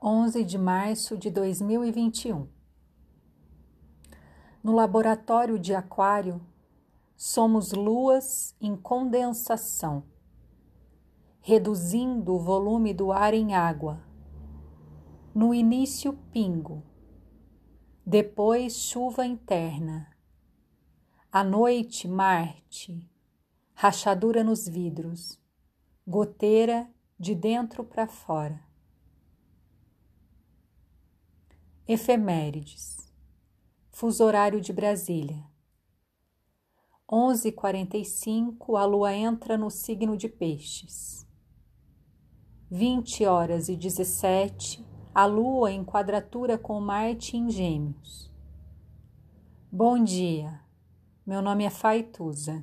11 de março de 2021. No laboratório de Aquário, somos luas em condensação, reduzindo o volume do ar em água. No início, pingo, depois, chuva interna. À noite, Marte, rachadura nos vidros, goteira de dentro para fora. Efemérides. Fuso horário de Brasília. 11h45, a lua entra no signo de Peixes. 20 horas e 17, a lua em quadratura com Marte em Gêmeos. Bom dia, meu nome é Faituza.